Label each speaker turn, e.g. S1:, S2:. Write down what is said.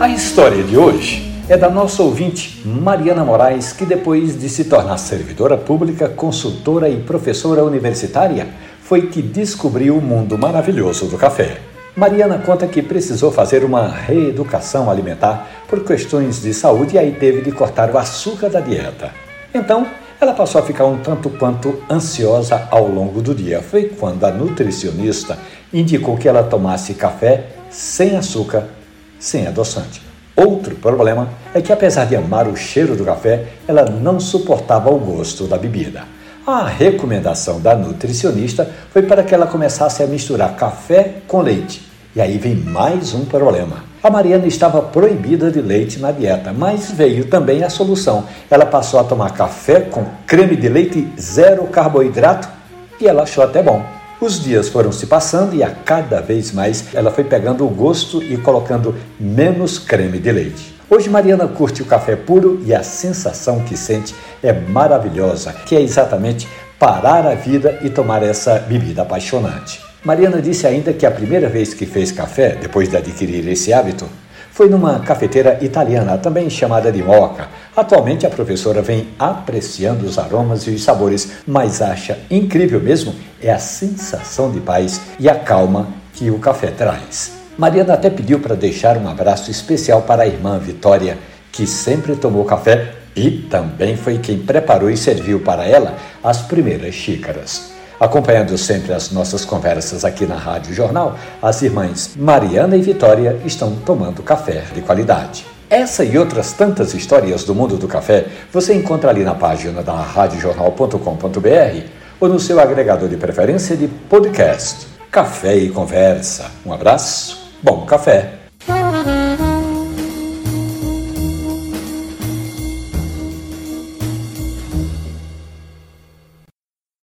S1: A história de hoje é da nossa ouvinte Mariana Moraes, que depois de se tornar servidora pública, consultora e professora universitária, foi que descobriu o mundo maravilhoso do café. Mariana conta que precisou fazer uma reeducação alimentar por questões de saúde e aí teve de cortar o açúcar da dieta. Então, ela passou a ficar um tanto quanto ansiosa ao longo do dia. Foi quando a nutricionista indicou que ela tomasse café sem açúcar sem adoçante. Outro problema é que, apesar de amar o cheiro do café, ela não suportava o gosto da bebida. A recomendação da nutricionista foi para que ela começasse a misturar café com leite. E aí vem mais um problema. A Mariana estava proibida de leite na dieta, mas veio também a solução. Ela passou a tomar café com creme de leite zero carboidrato e ela achou até bom. Os dias foram se passando e a cada vez mais ela foi pegando o gosto e colocando menos creme de leite. Hoje Mariana curte o café puro e a sensação que sente é maravilhosa, que é exatamente parar a vida e tomar essa bebida apaixonante. Mariana disse ainda que a primeira vez que fez café, depois de adquirir esse hábito, foi numa cafeteira italiana, também chamada de Moca. Atualmente a professora vem apreciando os aromas e os sabores, mas acha incrível mesmo é a sensação de paz e a calma que o café traz. Mariana até pediu para deixar um abraço especial para a irmã Vitória, que sempre tomou café e também foi quem preparou e serviu para ela as primeiras xícaras. Acompanhando sempre as nossas conversas aqui na Rádio Jornal, as irmãs Mariana e Vitória estão tomando café de qualidade. Essa e outras tantas histórias do mundo do café você encontra ali na página da radiojornal.com.br ou no seu agregador de preferência de podcast. Café e conversa. Um abraço, bom café